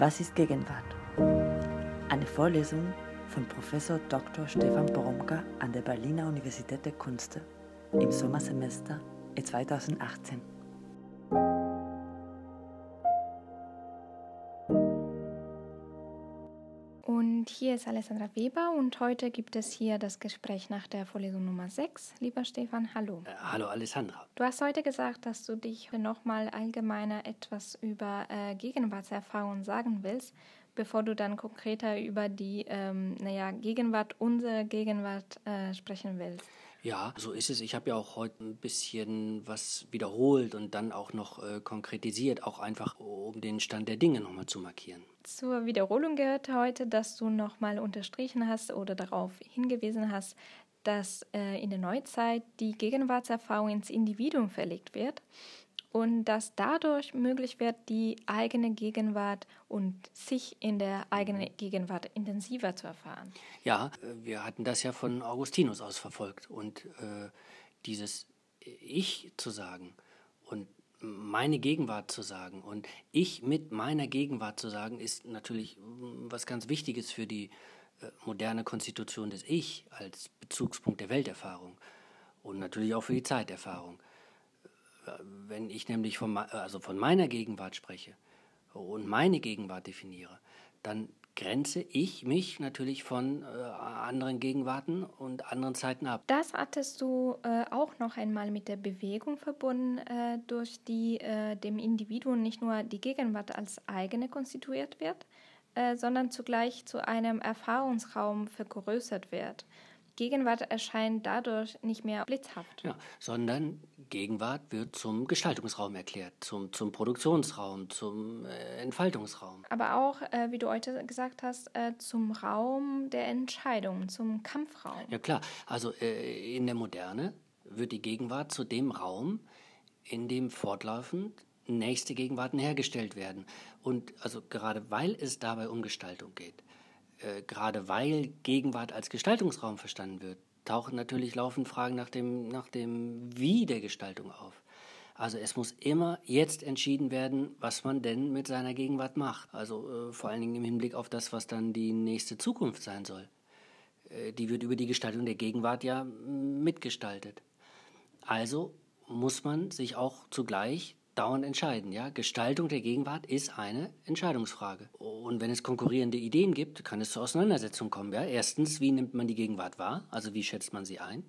Was ist Gegenwart? Eine Vorlesung von Professor Dr. Stefan Poromka an der Berliner Universität der Künste im Sommersemester 2018. ist Alessandra Weber und heute gibt es hier das Gespräch nach der Vorlesung Nummer 6. Lieber Stefan, hallo. Äh, hallo Alessandra. Du hast heute gesagt, dass du dich nochmal allgemeiner etwas über äh, Gegenwartserfahrungen sagen willst, bevor du dann konkreter über die ähm, naja, Gegenwart, unsere Gegenwart äh, sprechen willst. Ja, so ist es. Ich habe ja auch heute ein bisschen was wiederholt und dann auch noch äh, konkretisiert, auch einfach um den Stand der Dinge nochmal zu markieren. Zur Wiederholung gehört heute, dass du nochmal unterstrichen hast oder darauf hingewiesen hast, dass äh, in der Neuzeit die Gegenwartserfahrung ins Individuum verlegt wird und dass dadurch möglich wird, die eigene Gegenwart und sich in der eigenen Gegenwart intensiver zu erfahren. Ja, äh, wir hatten das ja von Augustinus aus verfolgt und äh, dieses Ich zu sagen und meine Gegenwart zu sagen und ich mit meiner Gegenwart zu sagen, ist natürlich mm, was ganz Wichtiges für die äh, moderne Konstitution des Ich als Bezugspunkt der Welterfahrung und natürlich auch für die Zeiterfahrung wenn ich nämlich von, also von meiner Gegenwart spreche und meine Gegenwart definiere, dann grenze ich mich natürlich von äh, anderen Gegenwarten und anderen Zeiten ab. Das hattest du äh, auch noch einmal mit der Bewegung verbunden, äh, durch die äh, dem Individuum nicht nur die Gegenwart als eigene konstituiert wird, äh, sondern zugleich zu einem Erfahrungsraum vergrößert wird. Gegenwart erscheint dadurch nicht mehr blitzhaft. Ja, sondern Gegenwart wird zum Gestaltungsraum erklärt, zum, zum Produktionsraum, zum äh, Entfaltungsraum. Aber auch, äh, wie du heute gesagt hast, äh, zum Raum der Entscheidung, zum Kampfraum. Ja klar, also äh, in der Moderne wird die Gegenwart zu dem Raum, in dem fortlaufend nächste Gegenwarten hergestellt werden. Und also gerade weil es dabei um Gestaltung geht, äh, gerade weil Gegenwart als Gestaltungsraum verstanden wird, tauchen natürlich laufend Fragen nach dem, nach dem Wie der Gestaltung auf. Also es muss immer jetzt entschieden werden, was man denn mit seiner Gegenwart macht. Also äh, vor allen Dingen im Hinblick auf das, was dann die nächste Zukunft sein soll. Äh, die wird über die Gestaltung der Gegenwart ja mitgestaltet. Also muss man sich auch zugleich dauernd entscheiden. Ja? Gestaltung der Gegenwart ist eine Entscheidungsfrage. Und wenn es konkurrierende Ideen gibt, kann es zur Auseinandersetzung kommen. Ja? Erstens, wie nimmt man die Gegenwart wahr? Also wie schätzt man sie ein?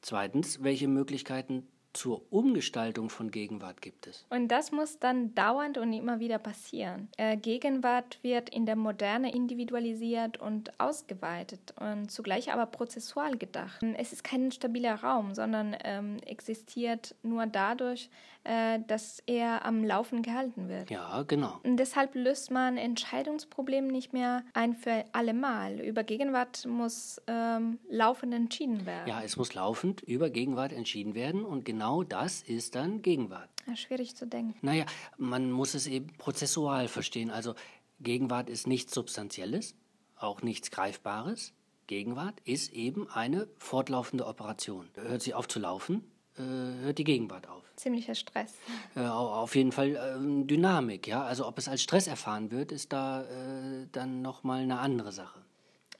Zweitens, welche Möglichkeiten zur Umgestaltung von Gegenwart gibt es. Und das muss dann dauernd und immer wieder passieren. Äh, Gegenwart wird in der Moderne individualisiert und ausgeweitet und zugleich aber prozessual gedacht. Es ist kein stabiler Raum, sondern ähm, existiert nur dadurch, dass er am Laufen gehalten wird. Ja, genau. Und deshalb löst man Entscheidungsprobleme nicht mehr ein für alle Mal. Über Gegenwart muss ähm, laufend entschieden werden. Ja, es muss laufend über Gegenwart entschieden werden und genau genau das ist dann Gegenwart. Ja, schwierig zu denken. Naja, man muss es eben prozessual verstehen. Also Gegenwart ist nichts Substanzielles, auch nichts Greifbares. Gegenwart ist eben eine fortlaufende Operation. Hört sie auf zu laufen, äh, hört die Gegenwart auf. Ziemlicher Stress. Äh, auf jeden Fall äh, Dynamik, ja. Also ob es als Stress erfahren wird, ist da äh, dann nochmal eine andere Sache.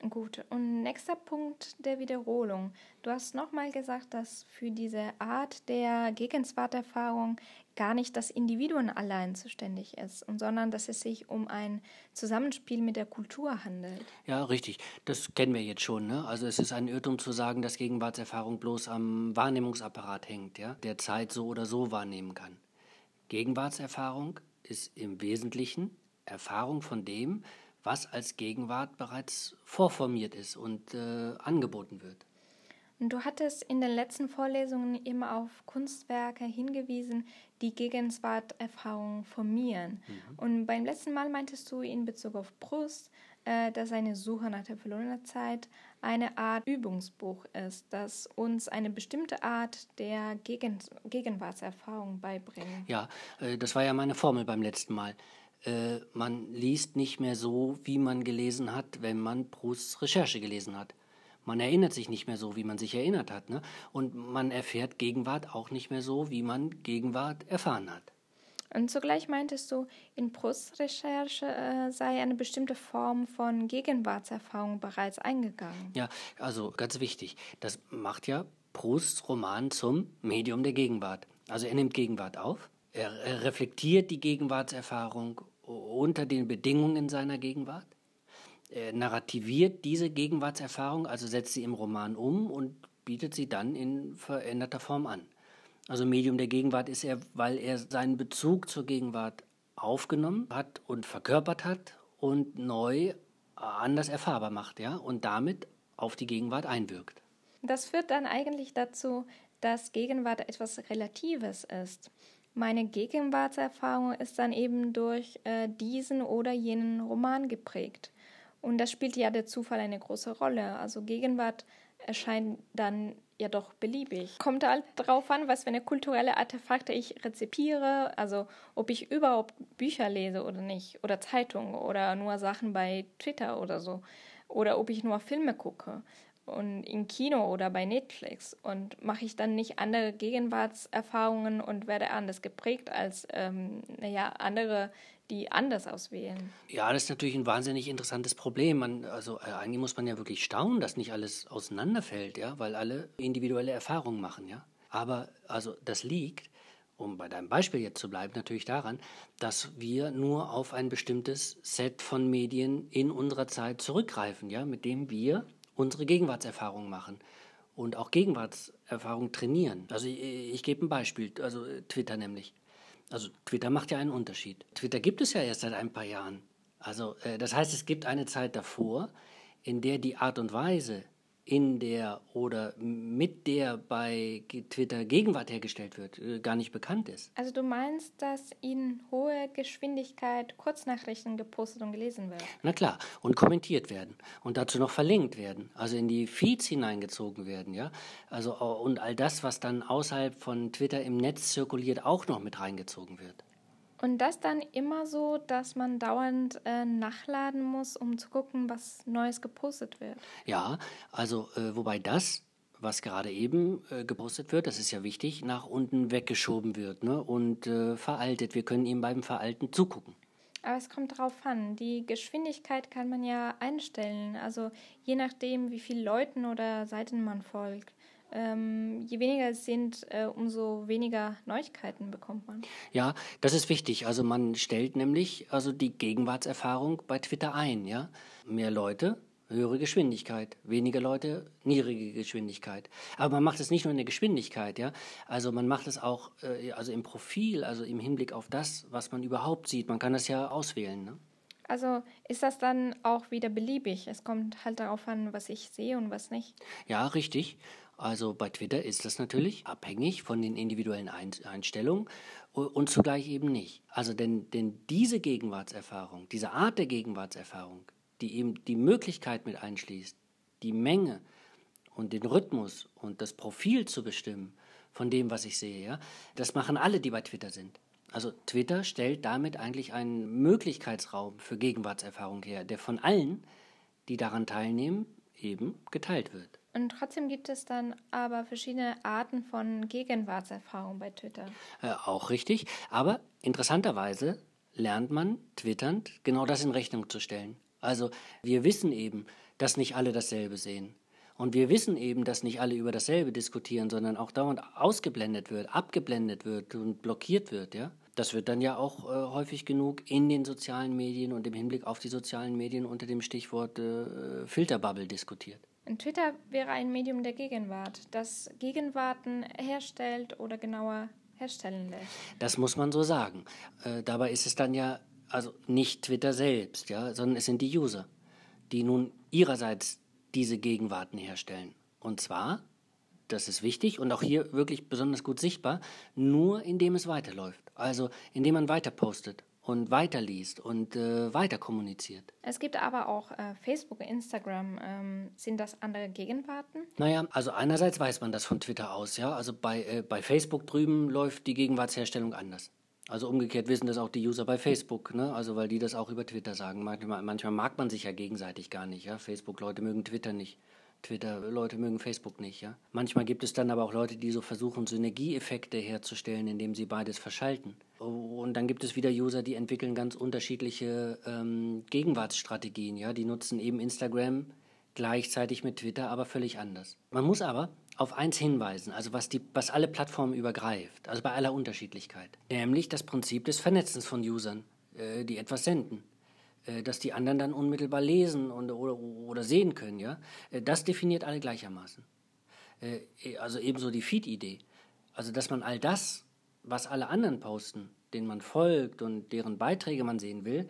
Gut, und nächster Punkt der Wiederholung. Du hast nochmal gesagt, dass für diese Art der Gegenwarterfahrung gar nicht das Individuum allein zuständig ist, sondern dass es sich um ein Zusammenspiel mit der Kultur handelt. Ja, richtig. Das kennen wir jetzt schon. Ne? Also es ist ein Irrtum zu sagen, dass Gegenwartserfahrung bloß am Wahrnehmungsapparat hängt, ja? der Zeit so oder so wahrnehmen kann. Gegenwartserfahrung ist im Wesentlichen Erfahrung von dem, was als Gegenwart bereits vorformiert ist und äh, angeboten wird. Du hattest in den letzten Vorlesungen immer auf Kunstwerke hingewiesen, die Gegenwarterfahrung formieren. Mhm. Und beim letzten Mal meintest du in Bezug auf Brust, äh, dass eine Suche nach der verlorenen Zeit eine Art Übungsbuch ist, das uns eine bestimmte Art der Gegen Gegenwartserfahrung beibringt. Ja, äh, das war ja meine Formel beim letzten Mal äh, man liest nicht mehr so, wie man gelesen hat, wenn man Prousts Recherche gelesen hat. Man erinnert sich nicht mehr so, wie man sich erinnert hat. Ne? Und man erfährt Gegenwart auch nicht mehr so, wie man Gegenwart erfahren hat. Und zugleich meintest du, in Prusts-Recherche äh, sei eine bestimmte Form von Gegenwartserfahrung bereits eingegangen. Ja, also ganz wichtig. Das macht ja Prusts Roman zum Medium der Gegenwart. Also er nimmt Gegenwart auf, er, er reflektiert die Gegenwartserfahrung unter den Bedingungen seiner Gegenwart, er narrativiert diese Gegenwartserfahrung, also setzt sie im Roman um und bietet sie dann in veränderter Form an. Also Medium der Gegenwart ist er, weil er seinen Bezug zur Gegenwart aufgenommen hat und verkörpert hat und neu anders erfahrbar macht, ja, und damit auf die Gegenwart einwirkt. Das führt dann eigentlich dazu, dass Gegenwart etwas Relatives ist. Meine Gegenwartserfahrung ist dann eben durch äh, diesen oder jenen Roman geprägt. Und das spielt ja der Zufall eine große Rolle. Also Gegenwart erscheint dann ja doch beliebig. Kommt halt darauf an, was für eine kulturelle Artefakte ich rezipiere, also ob ich überhaupt Bücher lese oder nicht, oder Zeitungen oder nur Sachen bei Twitter oder so, oder ob ich nur Filme gucke und im Kino oder bei Netflix und mache ich dann nicht andere Gegenwartserfahrungen und werde anders geprägt als ähm, naja, andere, die anders auswählen. Ja, das ist natürlich ein wahnsinnig interessantes Problem. Man, also äh, eigentlich muss man ja wirklich staunen, dass nicht alles auseinanderfällt, ja, weil alle individuelle Erfahrungen machen, ja. Aber also das liegt, um bei deinem Beispiel jetzt zu bleiben, natürlich daran, dass wir nur auf ein bestimmtes Set von Medien in unserer Zeit zurückgreifen, ja, mit dem wir unsere Gegenwartserfahrung machen und auch Gegenwartserfahrung trainieren. Also ich, ich gebe ein Beispiel, also Twitter nämlich. Also Twitter macht ja einen Unterschied. Twitter gibt es ja erst seit ein paar Jahren. Also äh, das heißt, es gibt eine Zeit davor, in der die Art und Weise, in der oder mit der bei Twitter Gegenwart hergestellt wird, äh, gar nicht bekannt ist. Also du meinst, dass in hoher Geschwindigkeit Kurznachrichten gepostet und gelesen werden? Na klar, und kommentiert werden und dazu noch verlinkt werden, also in die Feeds hineingezogen werden, ja. Also und all das, was dann außerhalb von Twitter im Netz zirkuliert, auch noch mit reingezogen wird. Und das dann immer so, dass man dauernd äh, nachladen muss, um zu gucken, was Neues gepostet wird. Ja, also äh, wobei das, was gerade eben äh, gepostet wird, das ist ja wichtig, nach unten weggeschoben wird ne? und äh, veraltet. Wir können ihm beim Veralten zugucken. Aber es kommt drauf an. Die Geschwindigkeit kann man ja einstellen. Also je nachdem, wie viele Leuten oder Seiten man folgt ähm, je weniger es sind, äh, umso weniger Neuigkeiten bekommt man. Ja, das ist wichtig. Also man stellt nämlich also die Gegenwartserfahrung bei Twitter ein. Ja, mehr Leute, höhere Geschwindigkeit, weniger Leute, niedrige Geschwindigkeit. Aber man macht es nicht nur in der Geschwindigkeit, ja. Also man macht es auch äh, also im Profil, also im Hinblick auf das, was man überhaupt sieht. Man kann das ja auswählen. Ne? Also ist das dann auch wieder beliebig? Es kommt halt darauf an, was ich sehe und was nicht. Ja, richtig. Also bei Twitter ist das natürlich abhängig von den individuellen Einstellungen und zugleich eben nicht. Also denn, denn diese Gegenwartserfahrung, diese Art der Gegenwartserfahrung, die eben die Möglichkeit mit einschließt, die Menge und den Rhythmus und das Profil zu bestimmen von dem, was ich sehe, ja, das machen alle, die bei Twitter sind. Also Twitter stellt damit eigentlich einen Möglichkeitsraum für Gegenwartserfahrung her, der von allen, die daran teilnehmen, eben geteilt wird. Und trotzdem gibt es dann aber verschiedene Arten von Gegenwartserfahrung bei Twitter. Äh, auch richtig. Aber interessanterweise lernt man twitternd genau das in Rechnung zu stellen. Also wir wissen eben, dass nicht alle dasselbe sehen. Und wir wissen eben, dass nicht alle über dasselbe diskutieren, sondern auch dauernd ausgeblendet wird, abgeblendet wird und blockiert wird, ja. Das wird dann ja auch äh, häufig genug in den sozialen Medien und im Hinblick auf die sozialen Medien unter dem Stichwort äh, Filterbubble diskutiert. Und Twitter wäre ein Medium der Gegenwart, das Gegenwarten herstellt oder genauer herstellen lässt. Das muss man so sagen. Äh, dabei ist es dann ja also nicht Twitter selbst, ja, sondern es sind die User, die nun ihrerseits diese Gegenwarten herstellen. Und zwar, das ist wichtig und auch hier wirklich besonders gut sichtbar, nur indem es weiterläuft. Also indem man weiter postet und weiterliest und äh, weiter kommuniziert. Es gibt aber auch äh, Facebook, Instagram. Ähm, sind das andere Gegenwarten? Naja, also einerseits weiß man das von Twitter aus, ja. Also bei, äh, bei Facebook drüben läuft die Gegenwartsherstellung anders. Also umgekehrt wissen das auch die User bei Facebook, ne? Also weil die das auch über Twitter sagen. Manchmal, manchmal mag man sich ja gegenseitig gar nicht, ja. Facebook-Leute mögen Twitter nicht. Twitter, Leute mögen Facebook nicht, ja. Manchmal gibt es dann aber auch Leute, die so versuchen, Synergieeffekte herzustellen, indem sie beides verschalten. Und dann gibt es wieder User, die entwickeln ganz unterschiedliche ähm, Gegenwartsstrategien, ja. Die nutzen eben Instagram gleichzeitig mit Twitter, aber völlig anders. Man muss aber auf eins hinweisen, also was, die, was alle Plattformen übergreift, also bei aller Unterschiedlichkeit, nämlich das Prinzip des Vernetzens von Usern, äh, die etwas senden. Äh, dass die anderen dann unmittelbar lesen und, oder, oder sehen können, ja, äh, das definiert alle gleichermaßen. Äh, also ebenso die Feed-Idee. Also, dass man all das, was alle anderen posten, denen man folgt und deren Beiträge man sehen will,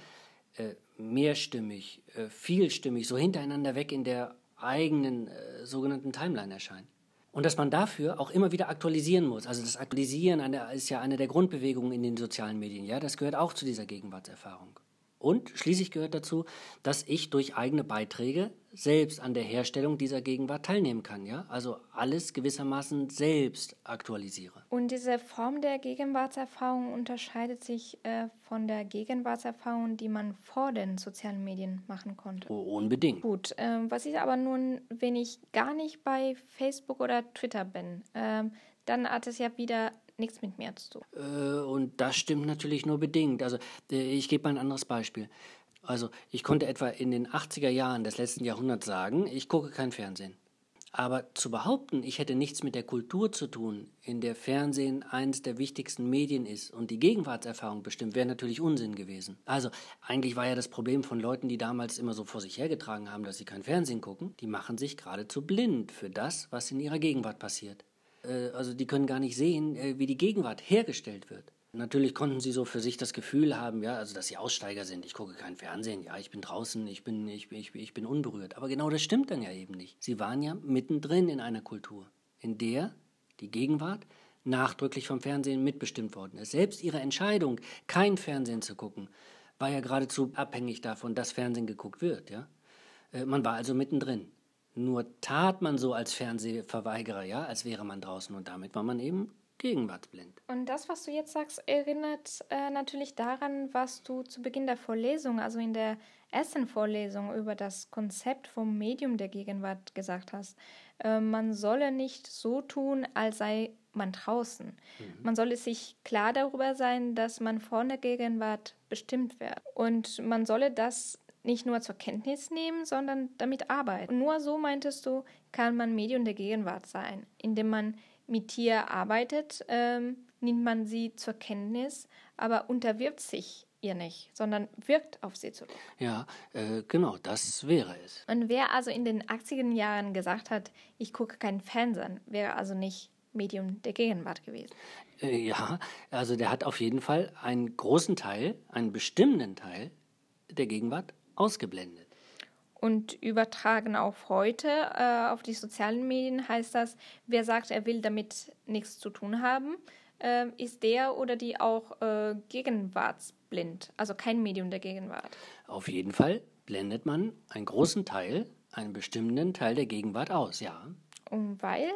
mehrstimmig, vielstimmig, so hintereinander weg in der eigenen sogenannten Timeline erscheint. Und dass man dafür auch immer wieder aktualisieren muss. Also das Aktualisieren ist ja eine der Grundbewegungen in den sozialen Medien. Ja, das gehört auch zu dieser Gegenwartserfahrung. Und schließlich gehört dazu, dass ich durch eigene Beiträge selbst an der Herstellung dieser Gegenwart teilnehmen kann, ja? Also alles gewissermaßen selbst aktualisiere. Und diese Form der Gegenwartserfahrung unterscheidet sich äh, von der Gegenwartserfahrung, die man vor den sozialen Medien machen konnte. Oh, unbedingt. Gut, äh, was ist aber nun, wenn ich gar nicht bei Facebook oder Twitter bin, äh, dann hat es ja wieder nichts mit mir zu tun. Äh, und das stimmt natürlich nur bedingt. Also äh, ich gebe mal ein anderes Beispiel. Also ich konnte etwa in den 80er Jahren des letzten Jahrhunderts sagen, ich gucke kein Fernsehen. Aber zu behaupten, ich hätte nichts mit der Kultur zu tun, in der Fernsehen eines der wichtigsten Medien ist und die Gegenwartserfahrung bestimmt, wäre natürlich Unsinn gewesen. Also eigentlich war ja das Problem von Leuten, die damals immer so vor sich hergetragen haben, dass sie kein Fernsehen gucken, die machen sich geradezu blind für das, was in ihrer Gegenwart passiert. Äh, also die können gar nicht sehen, äh, wie die Gegenwart hergestellt wird. Natürlich konnten sie so für sich das Gefühl haben, ja, also dass sie Aussteiger sind. Ich gucke kein Fernsehen, ja, ich bin draußen, ich bin, ich, ich, ich bin unberührt. Aber genau das stimmt dann ja eben nicht. Sie waren ja mittendrin in einer Kultur, in der die Gegenwart nachdrücklich vom Fernsehen mitbestimmt worden ist. Selbst ihre Entscheidung, kein Fernsehen zu gucken, war ja geradezu abhängig davon, dass Fernsehen geguckt wird. Ja? Äh, man war also mittendrin. Nur tat man so als Fernsehverweigerer, ja, als wäre man draußen und damit war man eben gegenwartsblind. Und das, was du jetzt sagst, erinnert äh, natürlich daran, was du zu Beginn der Vorlesung, also in der ersten Vorlesung über das Konzept vom Medium der Gegenwart gesagt hast. Äh, man solle nicht so tun, als sei man draußen. Mhm. Man solle sich klar darüber sein, dass man vor der Gegenwart bestimmt wird. Und man solle das nicht nur zur Kenntnis nehmen, sondern damit arbeiten. Und nur so meintest du, kann man Medium der Gegenwart sein. Indem man mit Tier arbeitet, ähm, nimmt man sie zur Kenntnis, aber unterwirft sich ihr nicht, sondern wirkt auf sie zurück. Ja, äh, genau, das wäre es. Und wer also in den 80er Jahren gesagt hat, ich gucke keinen Fernsehen, wäre also nicht Medium der Gegenwart gewesen. Äh, ja, also der hat auf jeden Fall einen großen Teil, einen bestimmenden Teil der Gegenwart ausgeblendet. Und übertragen auf heute, äh, auf die sozialen Medien, heißt das, wer sagt, er will damit nichts zu tun haben, äh, ist der oder die auch äh, gegenwartsblind, also kein Medium der Gegenwart. Auf jeden Fall blendet man einen großen Teil, einen bestimmenden Teil der Gegenwart aus, ja. Und weil?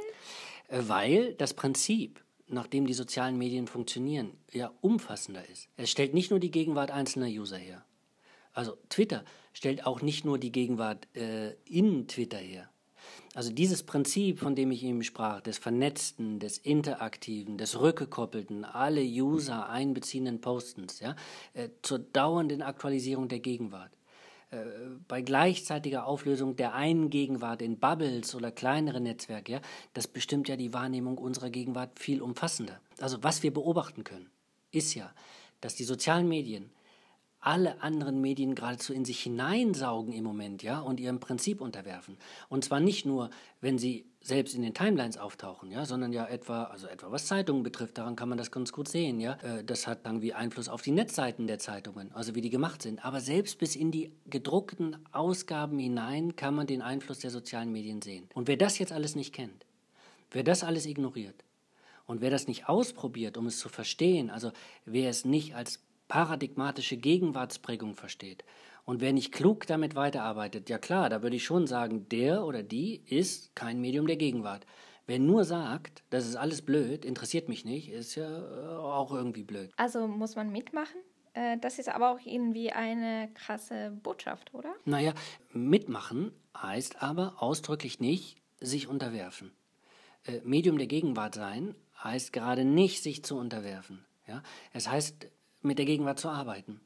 Äh, weil das Prinzip, nach dem die sozialen Medien funktionieren, ja umfassender ist. Es stellt nicht nur die Gegenwart einzelner User her. Also Twitter stellt auch nicht nur die Gegenwart äh, in Twitter her. Also dieses Prinzip, von dem ich eben sprach, des Vernetzten, des Interaktiven, des Rückgekoppelten, alle User einbeziehenden Postens, ja, äh, zur dauernden Aktualisierung der Gegenwart. Äh, bei gleichzeitiger Auflösung der einen Gegenwart in Bubbles oder kleinere Netzwerke, ja, das bestimmt ja die Wahrnehmung unserer Gegenwart viel umfassender. Also was wir beobachten können, ist ja, dass die sozialen Medien alle anderen Medien geradezu in sich hineinsaugen im Moment, ja, und ihrem Prinzip unterwerfen. Und zwar nicht nur, wenn sie selbst in den Timelines auftauchen, ja, sondern ja etwa, also etwa was Zeitungen betrifft, daran kann man das ganz gut sehen, ja. Äh, das hat irgendwie Einfluss auf die Netzseiten der Zeitungen, also wie die gemacht sind. Aber selbst bis in die gedruckten Ausgaben hinein kann man den Einfluss der sozialen Medien sehen. Und wer das jetzt alles nicht kennt, wer das alles ignoriert, und wer das nicht ausprobiert, um es zu verstehen, also wer es nicht als paradigmatische Gegenwartsprägung versteht. Und wer nicht klug damit weiterarbeitet, ja klar, da würde ich schon sagen, der oder die ist kein Medium der Gegenwart. Wer nur sagt, das ist alles blöd, interessiert mich nicht, ist ja äh, auch irgendwie blöd. Also muss man mitmachen? Äh, das ist aber auch irgendwie eine krasse Botschaft, oder? Naja, mitmachen heißt aber ausdrücklich nicht sich unterwerfen. Äh, Medium der Gegenwart sein heißt gerade nicht sich zu unterwerfen. Ja? Es heißt mit der Gegenwart zu arbeiten.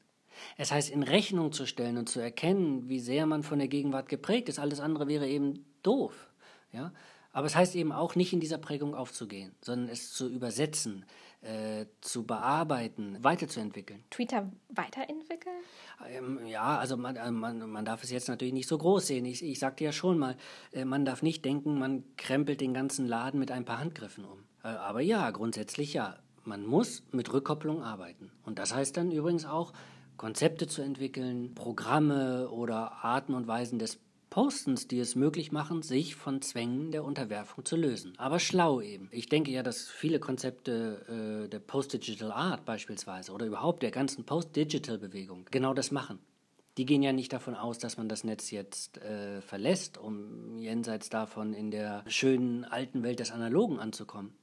Es heißt in Rechnung zu stellen und zu erkennen, wie sehr man von der Gegenwart geprägt ist. Alles andere wäre eben doof. Ja? Aber es heißt eben auch nicht in dieser Prägung aufzugehen, sondern es zu übersetzen, äh, zu bearbeiten, weiterzuentwickeln. Twitter weiterentwickeln? Ähm, ja, also man, äh, man, man darf es jetzt natürlich nicht so groß sehen. Ich, ich sagte ja schon mal, äh, man darf nicht denken, man krempelt den ganzen Laden mit ein paar Handgriffen um. Äh, aber ja, grundsätzlich ja. Man muss mit Rückkopplung arbeiten. Und das heißt dann übrigens auch, Konzepte zu entwickeln, Programme oder Arten und Weisen des Postens, die es möglich machen, sich von Zwängen der Unterwerfung zu lösen. Aber schlau eben. Ich denke ja, dass viele Konzepte äh, der Post-Digital Art beispielsweise oder überhaupt der ganzen Post-Digital-Bewegung genau das machen. Die gehen ja nicht davon aus, dass man das Netz jetzt äh, verlässt, um jenseits davon in der schönen alten Welt des Analogen anzukommen,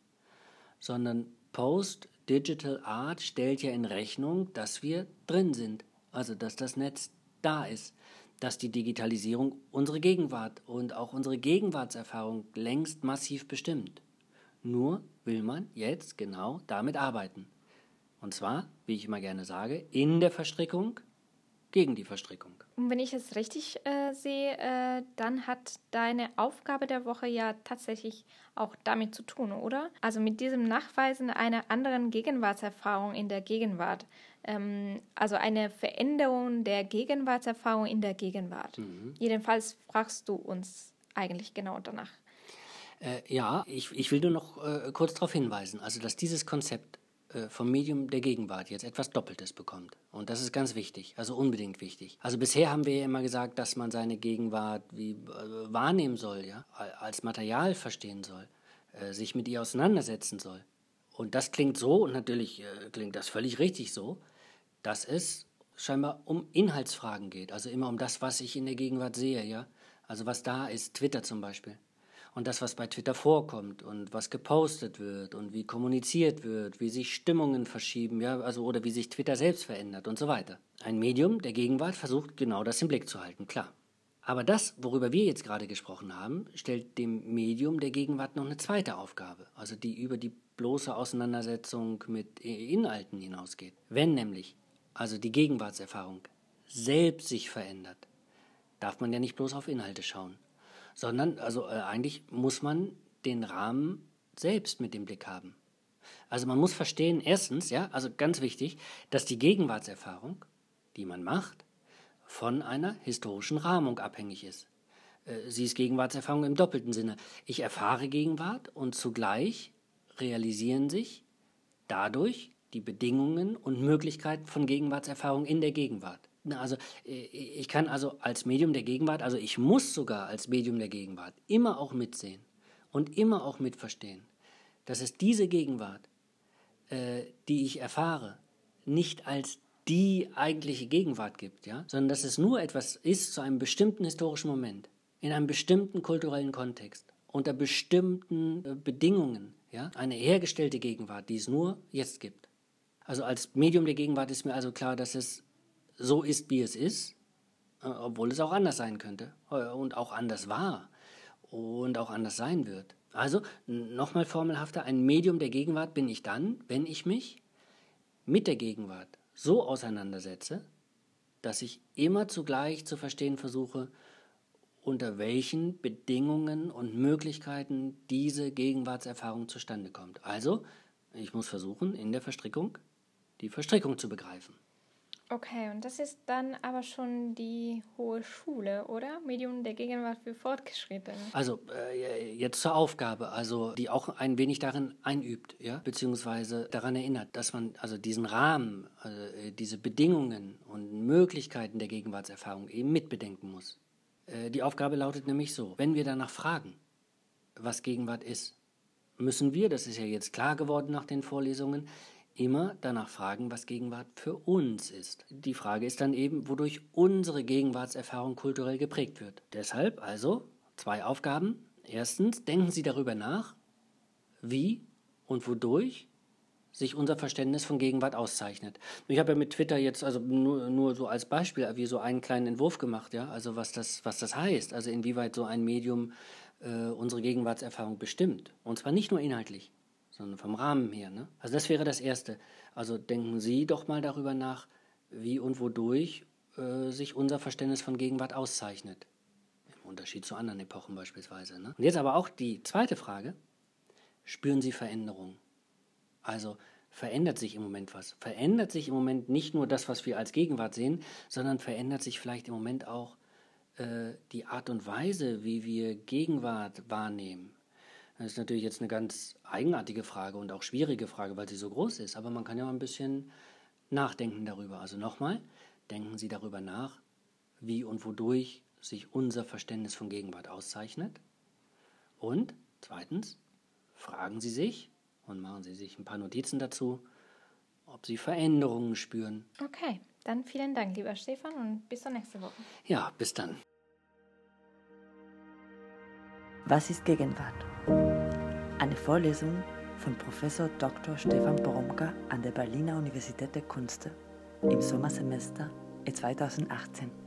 sondern Post-Digital Art stellt ja in Rechnung, dass wir drin sind, also dass das Netz da ist dass die Digitalisierung unsere Gegenwart und auch unsere Gegenwartserfahrung längst massiv bestimmt. Nur will man jetzt genau damit arbeiten. Und zwar, wie ich immer gerne sage, in der Verstrickung gegen die Verstrickung. Und wenn ich es richtig äh, sehe, äh, dann hat deine Aufgabe der Woche ja tatsächlich auch damit zu tun, oder? Also mit diesem Nachweisen einer anderen Gegenwartserfahrung in der Gegenwart. Ähm, also eine Veränderung der Gegenwartserfahrung in der Gegenwart. Mhm. Jedenfalls fragst du uns eigentlich genau danach. Äh, ja, ich, ich will nur noch äh, kurz darauf hinweisen, also dass dieses Konzept vom Medium der Gegenwart jetzt etwas Doppeltes bekommt. Und das ist ganz wichtig, also unbedingt wichtig. Also bisher haben wir ja immer gesagt, dass man seine Gegenwart wie äh, wahrnehmen soll, ja, als Material verstehen soll, äh, sich mit ihr auseinandersetzen soll. Und das klingt so, und natürlich äh, klingt das völlig richtig so, dass es scheinbar um Inhaltsfragen geht, also immer um das, was ich in der Gegenwart sehe, ja. Also was da ist, Twitter zum Beispiel und das, was bei Twitter vorkommt und was gepostet wird und wie kommuniziert wird, wie sich Stimmungen verschieben, ja, also oder wie sich Twitter selbst verändert und so weiter. Ein Medium der Gegenwart versucht genau das im Blick zu halten, klar. Aber das, worüber wir jetzt gerade gesprochen haben, stellt dem Medium der Gegenwart noch eine zweite Aufgabe, also die über die bloße Auseinandersetzung mit Inhalten hinausgeht. Wenn nämlich also die Gegenwartserfahrung selbst sich verändert, darf man ja nicht bloß auf Inhalte schauen, sondern also äh, eigentlich muss man den Rahmen selbst mit dem Blick haben. Also man muss verstehen, erstens, ja, also ganz wichtig, dass die Gegenwartserfahrung, die man macht, von einer historischen Rahmung abhängig ist. Äh, sie ist Gegenwartserfahrung im doppelten Sinne. Ich erfahre Gegenwart und zugleich realisieren sich dadurch die Bedingungen und Möglichkeiten von Gegenwartserfahrung in der Gegenwart. Also äh, ich kann also als Medium der Gegenwart, also ich muss sogar als Medium der Gegenwart immer auch mitsehen und immer auch mitverstehen, dass es diese Gegenwart, äh, die ich erfahre, nicht als die eigentliche Gegenwart gibt, ja, sondern dass es nur etwas ist zu einem bestimmten historischen Moment, in einem bestimmten kulturellen Kontext, unter bestimmten äh, Bedingungen, ja, eine hergestellte Gegenwart, die es nur jetzt gibt. Also als Medium der Gegenwart ist mir also klar, dass es so ist, wie es ist, äh, obwohl es auch anders sein könnte äh, und auch anders war und auch anders sein wird. Also nochmal formelhafter, ein Medium der Gegenwart bin ich dann, wenn ich mich mit der Gegenwart so auseinandersetze, dass ich immer zugleich zu verstehen versuche, unter welchen Bedingungen und Möglichkeiten diese Gegenwartserfahrung zustande kommt. Also, ich muss versuchen, in der Verstrickung die Verstrickung zu begreifen. Okay, und das ist dann aber schon die hohe Schule, oder? Medium der Gegenwart für Fortgeschrittene. Also äh, jetzt zur Aufgabe, also die auch ein wenig darin einübt, ja, beziehungsweise daran erinnert, dass man also diesen Rahmen, also, äh, diese Bedingungen und Möglichkeiten der Gegenwartserfahrung eben mitbedenken muss. Äh, die Aufgabe lautet nämlich so: Wenn wir danach fragen, was Gegenwart ist, müssen wir, das ist ja jetzt klar geworden nach den Vorlesungen, immer danach fragen, was Gegenwart für uns ist. Die Frage ist dann eben, wodurch unsere Gegenwartserfahrung kulturell geprägt wird. Deshalb also zwei Aufgaben. Erstens, denken Sie darüber nach, wie und wodurch sich unser Verständnis von Gegenwart auszeichnet. Ich habe ja mit Twitter jetzt also nur, nur so als Beispiel wie so einen kleinen Entwurf gemacht, ja, also was das, was das heißt, also inwieweit so ein Medium äh, unsere Gegenwartserfahrung bestimmt. Und zwar nicht nur inhaltlich, sondern vom Rahmen her. Ne? Also das wäre das Erste. Also denken Sie doch mal darüber nach, wie und wodurch äh, sich unser Verständnis von Gegenwart auszeichnet. Im Unterschied zu anderen Epochen beispielsweise. Ne? Und jetzt aber auch die zweite Frage. Spüren Sie Veränderungen? Also verändert sich im Moment was. Verändert sich im Moment nicht nur das, was wir als Gegenwart sehen, sondern verändert sich vielleicht im Moment auch äh, die Art und Weise, wie wir Gegenwart wahrnehmen. Das ist natürlich jetzt eine ganz eigenartige Frage und auch schwierige Frage, weil sie so groß ist, aber man kann ja mal ein bisschen nachdenken darüber. Also nochmal, denken Sie darüber nach, wie und wodurch sich unser Verständnis von Gegenwart auszeichnet. Und zweitens, fragen Sie sich, und machen Sie sich ein paar Notizen dazu, ob Sie Veränderungen spüren. Okay, dann vielen Dank, lieber Stefan, und bis zur nächsten Woche. Ja, bis dann. Was ist Gegenwart? Eine Vorlesung von Professor Dr. Stefan Boromka an der Berliner Universität der Künste im Sommersemester 2018.